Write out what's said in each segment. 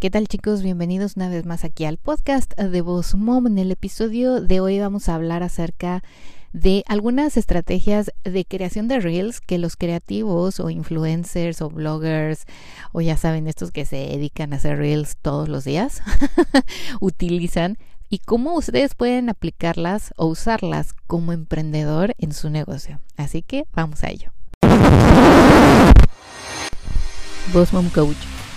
¿Qué tal chicos? Bienvenidos una vez más aquí al podcast de Voz Mom. En el episodio de hoy vamos a hablar acerca de algunas estrategias de creación de reels que los creativos o influencers o bloggers o ya saben estos que se dedican a hacer reels todos los días utilizan y cómo ustedes pueden aplicarlas o usarlas como emprendedor en su negocio. Así que vamos a ello. Boss Mom Coach,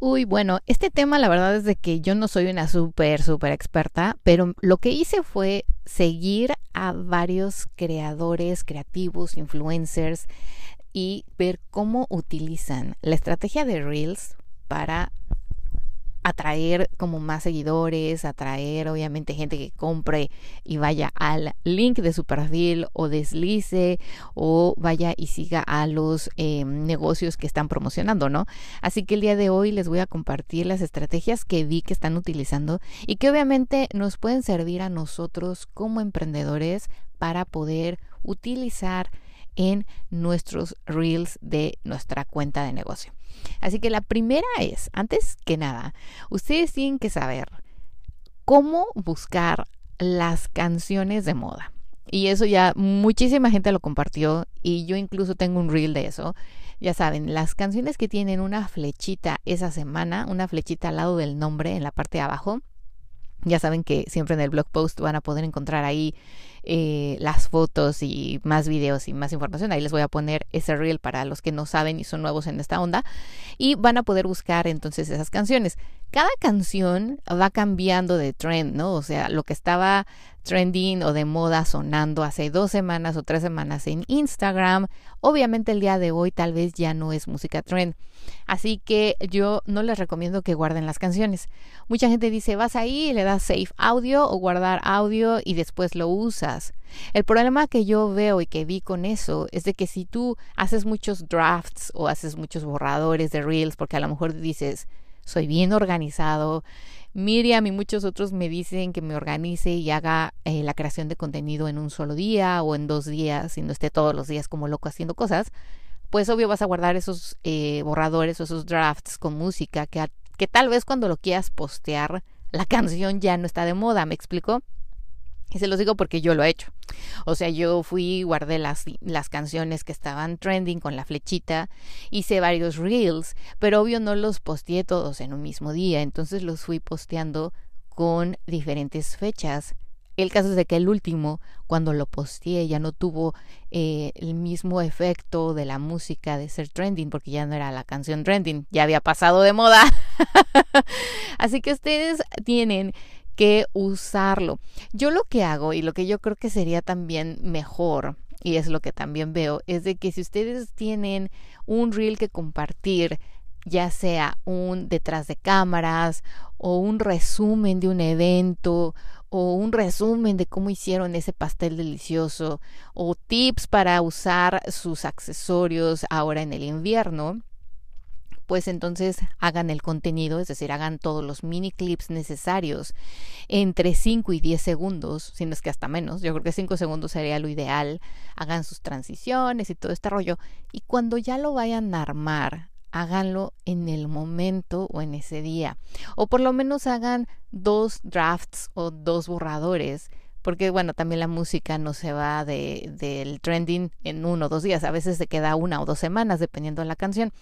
Uy, bueno, este tema la verdad es de que yo no soy una súper, súper experta, pero lo que hice fue seguir a varios creadores, creativos, influencers y ver cómo utilizan la estrategia de Reels para atraer como más seguidores, atraer obviamente gente que compre y vaya al link de su perfil o deslice o vaya y siga a los eh, negocios que están promocionando, ¿no? Así que el día de hoy les voy a compartir las estrategias que vi que están utilizando y que obviamente nos pueden servir a nosotros como emprendedores para poder utilizar en nuestros reels de nuestra cuenta de negocio. Así que la primera es, antes que nada, ustedes tienen que saber cómo buscar las canciones de moda. Y eso ya muchísima gente lo compartió y yo incluso tengo un reel de eso. Ya saben, las canciones que tienen una flechita esa semana, una flechita al lado del nombre en la parte de abajo. Ya saben que siempre en el blog post van a poder encontrar ahí eh, las fotos y más videos y más información. Ahí les voy a poner ese reel para los que no saben y son nuevos en esta onda. Y van a poder buscar entonces esas canciones. Cada canción va cambiando de trend, ¿no? O sea, lo que estaba trending o de moda sonando hace dos semanas o tres semanas en Instagram. Obviamente el día de hoy tal vez ya no es música trend. Así que yo no les recomiendo que guarden las canciones. Mucha gente dice, vas ahí y le das save audio o guardar audio y después lo usas. El problema que yo veo y que vi con eso es de que si tú haces muchos drafts o haces muchos borradores de reels, porque a lo mejor dices, soy bien organizado, Miriam y muchos otros me dicen que me organice y haga eh, la creación de contenido en un solo día o en dos días y no esté todos los días como loco haciendo cosas, pues obvio vas a guardar esos eh, borradores o esos drafts con música que, que tal vez cuando lo quieras postear la canción ya no está de moda, ¿me explico? Y se los digo porque yo lo he hecho. O sea, yo fui, guardé las, las canciones que estaban trending con la flechita, hice varios reels, pero obvio no los posteé todos en un mismo día, entonces los fui posteando con diferentes fechas. El caso es de que el último, cuando lo posteé, ya no tuvo eh, el mismo efecto de la música de ser trending, porque ya no era la canción trending, ya había pasado de moda. Así que ustedes tienen que usarlo. Yo lo que hago y lo que yo creo que sería también mejor y es lo que también veo, es de que si ustedes tienen un reel que compartir, ya sea un detrás de cámaras o un resumen de un evento o un resumen de cómo hicieron ese pastel delicioso o tips para usar sus accesorios ahora en el invierno, pues entonces hagan el contenido, es decir, hagan todos los mini clips necesarios entre 5 y 10 segundos, si no es que hasta menos, yo creo que 5 segundos sería lo ideal, hagan sus transiciones y todo este rollo, y cuando ya lo vayan a armar, háganlo en el momento o en ese día, o por lo menos hagan dos drafts o dos borradores porque bueno, también la música no se va de, del trending en uno o dos días, a veces se queda una o dos semanas dependiendo de la canción.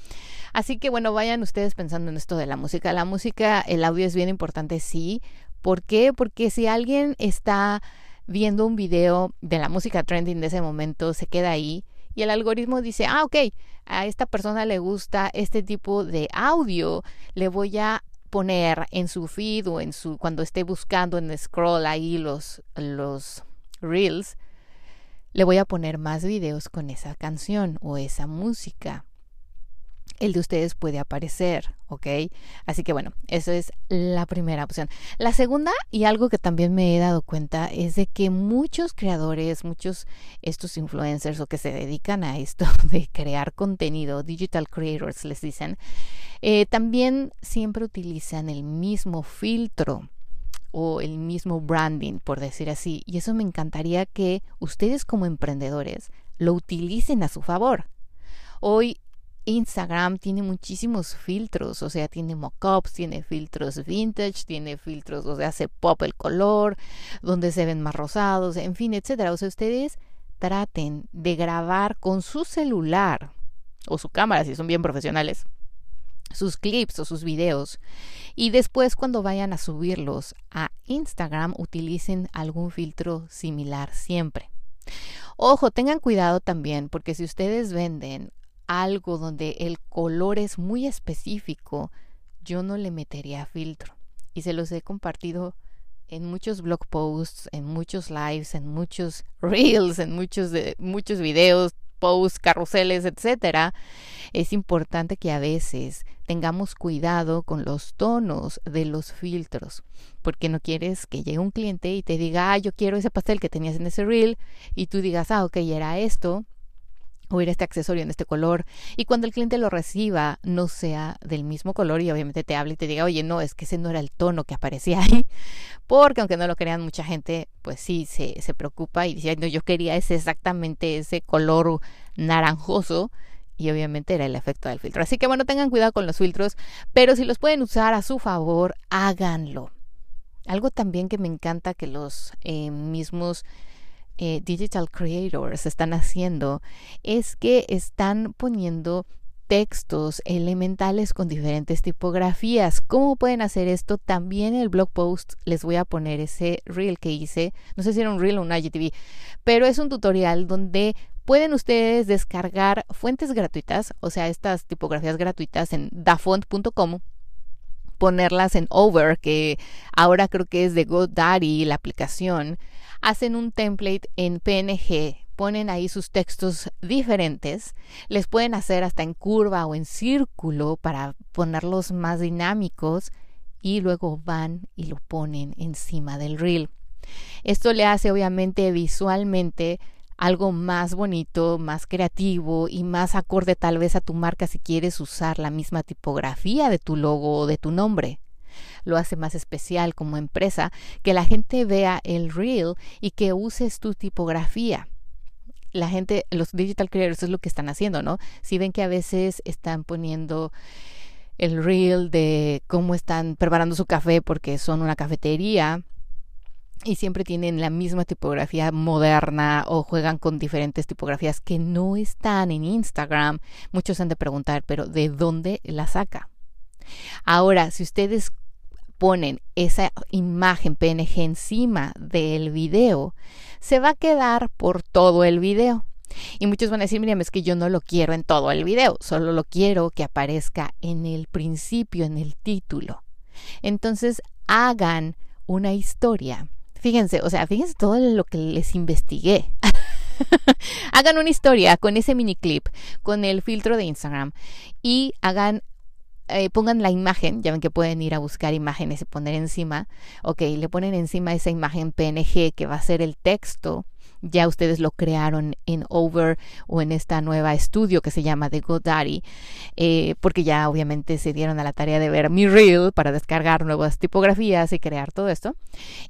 Así que bueno, vayan ustedes pensando en esto de la música. La música, el audio es bien importante, sí. ¿Por qué? Porque si alguien está viendo un video de la música trending de ese momento, se queda ahí y el algoritmo dice, ah, ok, a esta persona le gusta este tipo de audio, le voy a poner en su feed o en su cuando esté buscando en scroll ahí los los reels le voy a poner más videos con esa canción o esa música el de ustedes puede aparecer, ¿ok? Así que bueno, eso es la primera opción. La segunda, y algo que también me he dado cuenta, es de que muchos creadores, muchos estos influencers o que se dedican a esto de crear contenido, digital creators les dicen, eh, también siempre utilizan el mismo filtro o el mismo branding, por decir así. Y eso me encantaría que ustedes como emprendedores lo utilicen a su favor. Hoy Instagram tiene muchísimos filtros, o sea, tiene mockups, tiene filtros vintage, tiene filtros donde hace pop el color, donde se ven más rosados, en fin, etcétera. O sea, ustedes traten de grabar con su celular o su cámara si son bien profesionales sus clips o sus videos y después cuando vayan a subirlos a Instagram utilicen algún filtro similar siempre. Ojo, tengan cuidado también porque si ustedes venden algo donde el color es muy específico, yo no le metería filtro. Y se los he compartido en muchos blog posts, en muchos lives, en muchos reels, en muchos muchos videos, posts, carruseles, etcétera. Es importante que a veces tengamos cuidado con los tonos de los filtros, porque no quieres que llegue un cliente y te diga, ah, yo quiero ese pastel que tenías en ese reel, y tú digas, ah, ok, era esto, o era este accesorio en este color y cuando el cliente lo reciba no sea del mismo color y obviamente te hable y te diga, oye, no, es que ese no era el tono que aparecía ahí, porque aunque no lo crean mucha gente, pues sí, se, se preocupa y dice, no, yo quería ese exactamente ese color naranjoso y obviamente era el efecto del filtro. Así que bueno, tengan cuidado con los filtros, pero si los pueden usar a su favor, háganlo. Algo también que me encanta que los eh, mismos eh, digital creators están haciendo es que están poniendo textos elementales con diferentes tipografías. ¿Cómo pueden hacer esto? También en el blog post les voy a poner ese reel que hice. No sé si era un reel o un IGTV, pero es un tutorial donde pueden ustedes descargar fuentes gratuitas, o sea, estas tipografías gratuitas en dafont.com ponerlas en Over, que ahora creo que es de GoDaddy la aplicación, hacen un template en PNG, ponen ahí sus textos diferentes, les pueden hacer hasta en curva o en círculo para ponerlos más dinámicos y luego van y lo ponen encima del reel. Esto le hace obviamente visualmente algo más bonito, más creativo y más acorde tal vez a tu marca si quieres usar la misma tipografía de tu logo o de tu nombre. Lo hace más especial como empresa que la gente vea el reel y que uses tu tipografía. La gente, los digital creators es lo que están haciendo, ¿no? Si ven que a veces están poniendo el reel de cómo están preparando su café porque son una cafetería, y siempre tienen la misma tipografía moderna o juegan con diferentes tipografías que no están en Instagram. Muchos han de preguntar, pero ¿de dónde la saca? Ahora, si ustedes ponen esa imagen PNG encima del video, se va a quedar por todo el video. Y muchos van a decir, mira, es que yo no lo quiero en todo el video, solo lo quiero que aparezca en el principio, en el título. Entonces, hagan una historia Fíjense, o sea, fíjense todo lo que les investigué. hagan una historia con ese mini clip, con el filtro de Instagram y hagan eh, pongan la imagen, ya ven que pueden ir a buscar imágenes y poner encima, ok, le ponen encima esa imagen PNG que va a ser el texto ya ustedes lo crearon en Over o en esta nueva estudio que se llama The GoDaddy, eh, porque ya obviamente se dieron a la tarea de ver mi reel para descargar nuevas tipografías y crear todo esto.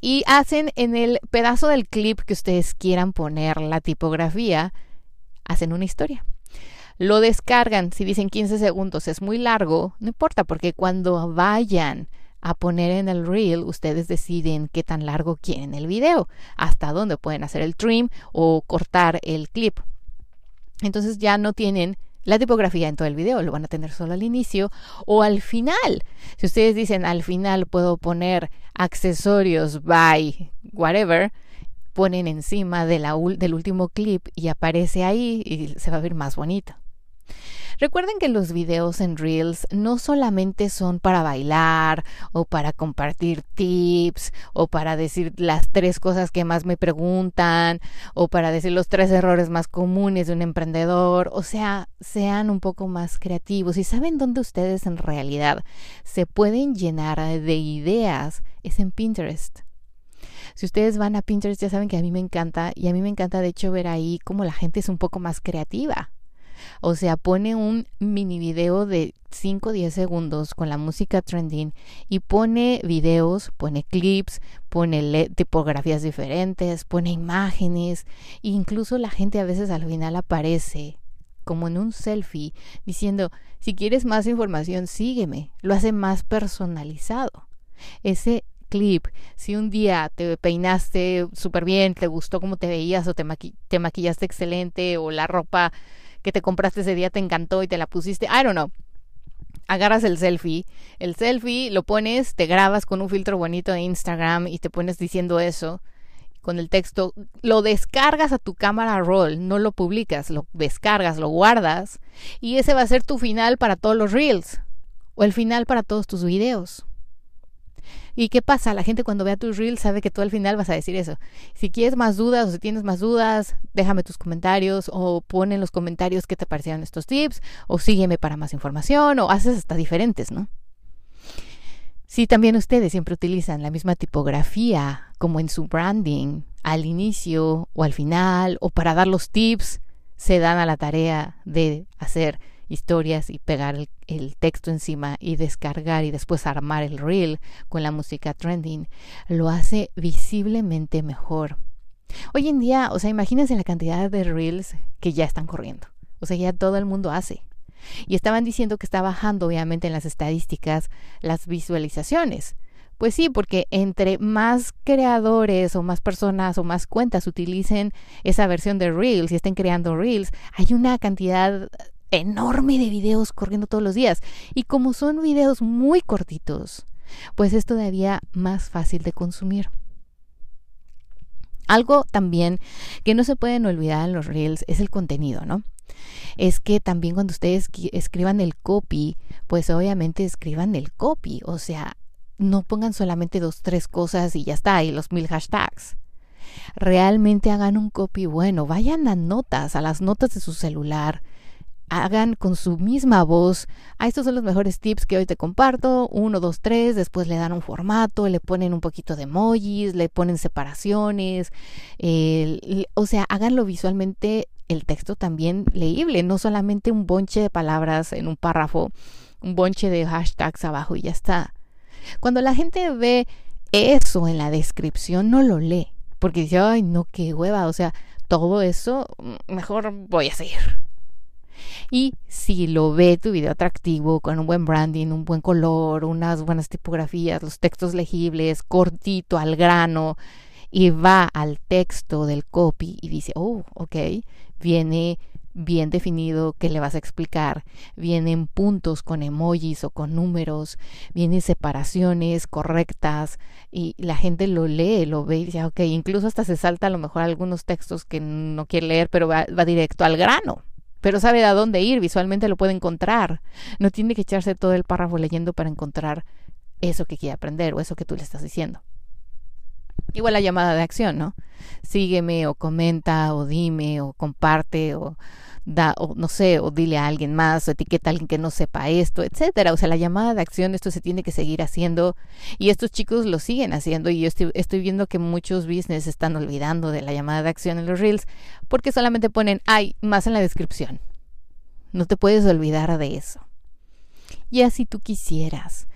Y hacen en el pedazo del clip que ustedes quieran poner la tipografía, hacen una historia lo descargan. Si dicen 15 segundos es muy largo, no importa, porque cuando vayan a poner en el reel, ustedes deciden qué tan largo quieren el video, hasta dónde pueden hacer el trim o cortar el clip. Entonces ya no tienen la tipografía en todo el video, lo van a tener solo al inicio o al final. Si ustedes dicen al final puedo poner accesorios by whatever, ponen encima del último clip y aparece ahí y se va a ver más bonito. Recuerden que los videos en Reels no solamente son para bailar o para compartir tips o para decir las tres cosas que más me preguntan o para decir los tres errores más comunes de un emprendedor. O sea, sean un poco más creativos y saben dónde ustedes en realidad se pueden llenar de ideas. Es en Pinterest. Si ustedes van a Pinterest ya saben que a mí me encanta y a mí me encanta de hecho ver ahí cómo la gente es un poco más creativa. O sea, pone un mini video de 5 o 10 segundos con la música trending y pone videos, pone clips, pone tipografías diferentes, pone imágenes, e incluso la gente a veces al final aparece como en un selfie diciendo, si quieres más información, sígueme. Lo hace más personalizado. Ese clip, si un día te peinaste súper bien, te gustó cómo te veías o te, te maquillaste excelente o la ropa que te compraste ese día te encantó y te la pusiste, I don't know. Agarras el selfie, el selfie lo pones, te grabas con un filtro bonito de Instagram y te pones diciendo eso con el texto, lo descargas a tu cámara roll, no lo publicas, lo descargas, lo guardas y ese va a ser tu final para todos los reels o el final para todos tus videos. ¿Y qué pasa? La gente cuando vea tus reels sabe que tú al final vas a decir eso. Si quieres más dudas o si tienes más dudas, déjame tus comentarios o pon en los comentarios qué te parecieron estos tips o sígueme para más información o haces hasta diferentes, ¿no? Si también ustedes siempre utilizan la misma tipografía como en su branding al inicio o al final o para dar los tips, se dan a la tarea de hacer historias y pegar el, texto encima y descargar y después armar el reel con la música trending, lo hace visiblemente mejor. Hoy en día, o sea, imagínense la cantidad de reels que ya están corriendo. O sea, ya todo el mundo hace. Y estaban diciendo que está bajando, obviamente, en las estadísticas las visualizaciones. Pues sí, porque entre más creadores o más personas o más cuentas utilicen esa versión de Reels y estén creando Reels, hay una cantidad enorme de videos corriendo todos los días. Y como son videos muy cortitos, pues es todavía más fácil de consumir. Algo también que no se pueden olvidar en los reels es el contenido, ¿no? Es que también cuando ustedes escriban el copy, pues obviamente escriban el copy, o sea, no pongan solamente dos, tres cosas y ya está, y los mil hashtags. Realmente hagan un copy bueno, vayan a notas, a las notas de su celular, hagan con su misma voz, ah, estos son los mejores tips que hoy te comparto, uno, dos, tres, después le dan un formato, le ponen un poquito de emojis, le ponen separaciones, o sea, háganlo visualmente el texto también leíble, no solamente un bonche de palabras en un párrafo, un bonche de hashtags abajo y ya está. Cuando la gente ve eso en la descripción, no lo lee, porque dice, ay, no, qué hueva, o sea, todo eso, mm, mejor voy a seguir y si lo ve tu video atractivo, con un buen branding, un buen color, unas buenas tipografías, los textos legibles, cortito, al grano, y va al texto del copy y dice, oh, ok, viene bien definido que le vas a explicar, vienen puntos con emojis o con números, vienen separaciones correctas y la gente lo lee, lo ve y dice, ok, incluso hasta se salta a lo mejor algunos textos que no quiere leer, pero va, va directo al grano pero sabe a dónde ir, visualmente lo puede encontrar. No tiene que echarse todo el párrafo leyendo para encontrar eso que quiere aprender o eso que tú le estás diciendo. Igual la llamada de acción, ¿no? Sígueme o comenta o dime o comparte o da, o no sé, o dile a alguien más, o etiqueta a alguien que no sepa esto, etcétera. O sea, la llamada de acción, esto se tiene que seguir haciendo y estos chicos lo siguen haciendo y yo estoy, estoy viendo que muchos business están olvidando de la llamada de acción en los reels porque solamente ponen, hay más en la descripción. No te puedes olvidar de eso. Y así tú quisieras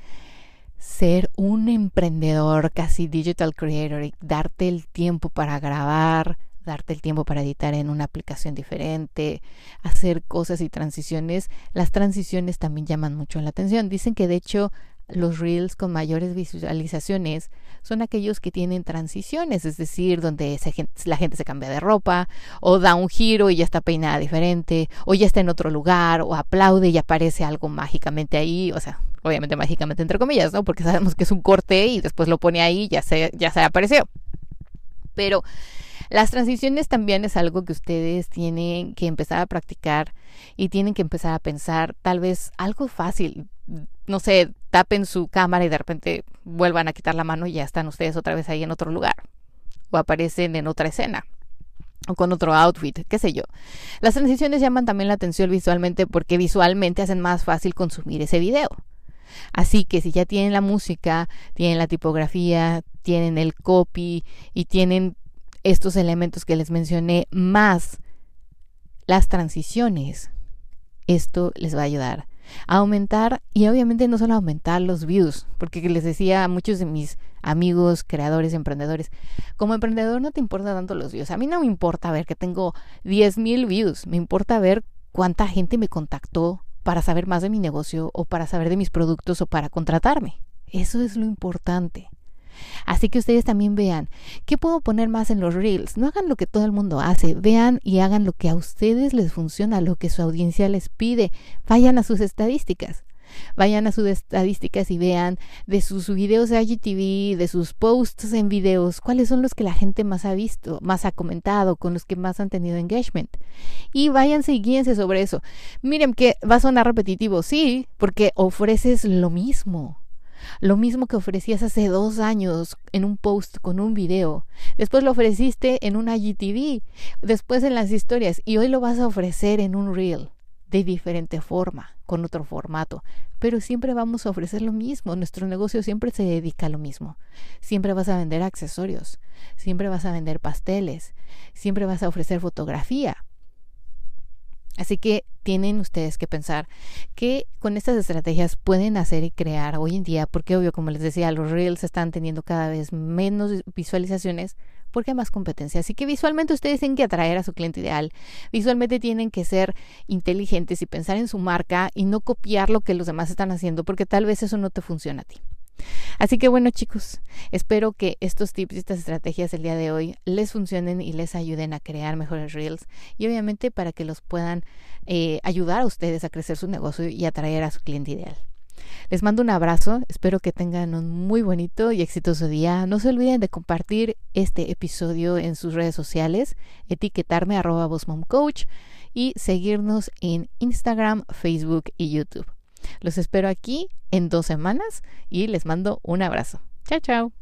ser un emprendedor casi digital creator y darte el tiempo para grabar, darte el tiempo para editar en una aplicación diferente, hacer cosas y transiciones. Las transiciones también llaman mucho la atención. Dicen que de hecho los reels con mayores visualizaciones son aquellos que tienen transiciones, es decir, donde la gente se cambia de ropa o da un giro y ya está peinada diferente o ya está en otro lugar o aplaude y aparece algo mágicamente ahí, o sea, obviamente mágicamente entre comillas, ¿no? Porque sabemos que es un corte y después lo pone ahí y ya se, ya se apareció. Pero Las transiciones también es algo que ustedes tienen que empezar a practicar y tienen que empezar a pensar tal vez algo fácil. No sé, tapen su cámara y de repente vuelvan a quitar la mano y ya están ustedes otra vez ahí en otro lugar o aparecen en otra escena o con otro outfit, qué sé yo. Las transiciones llaman también la atención visualmente porque visualmente hacen más fácil consumir ese video. Así que si ya tienen la música, tienen la tipografía, tienen el copy y tienen estos elementos que les mencioné más las transiciones, esto les va a ayudar a aumentar y obviamente no solo aumentar los views, porque les decía a muchos de mis amigos, creadores, emprendedores, como emprendedor no te importa tanto los views. A mí no me importa ver que tengo 10 mil views, me importa ver cuánta gente me contactó para saber más de mi negocio o para saber de mis productos o para contratarme. Eso es lo importante. Así que ustedes también vean, ¿qué puedo poner más en los reels? No hagan lo que todo el mundo hace, vean y hagan lo que a ustedes les funciona, lo que su audiencia les pide. Vayan a sus estadísticas. Vayan a sus estadísticas y vean de sus videos de IGTV, de sus posts en videos, cuáles son los que la gente más ha visto, más ha comentado, con los que más han tenido engagement. Y váyanse y guíense sobre eso. Miren que va a sonar repetitivo, sí, porque ofreces lo mismo. Lo mismo que ofrecías hace dos años en un post con un video. Después lo ofreciste en un IGTV. Después en las historias. Y hoy lo vas a ofrecer en un reel. De diferente forma, con otro formato. Pero siempre vamos a ofrecer lo mismo. Nuestro negocio siempre se dedica a lo mismo. Siempre vas a vender accesorios. Siempre vas a vender pasteles. Siempre vas a ofrecer fotografía Así que tienen ustedes que pensar que con estas estrategias pueden hacer y crear hoy en día, porque obvio, como les decía, los reels están teniendo cada vez menos visualizaciones porque hay más competencia. Así que visualmente ustedes tienen que atraer a su cliente ideal. Visualmente tienen que ser inteligentes y pensar en su marca y no copiar lo que los demás están haciendo, porque tal vez eso no te funciona a ti. Así que bueno chicos, espero que estos tips y estas estrategias del día de hoy les funcionen y les ayuden a crear mejores reels y obviamente para que los puedan eh, ayudar a ustedes a crecer su negocio y atraer a su cliente ideal. Les mando un abrazo, espero que tengan un muy bonito y exitoso día. No se olviden de compartir este episodio en sus redes sociales, etiquetarme arroba coach y seguirnos en Instagram, Facebook y YouTube. Los espero aquí en dos semanas y les mando un abrazo. Chao, chao.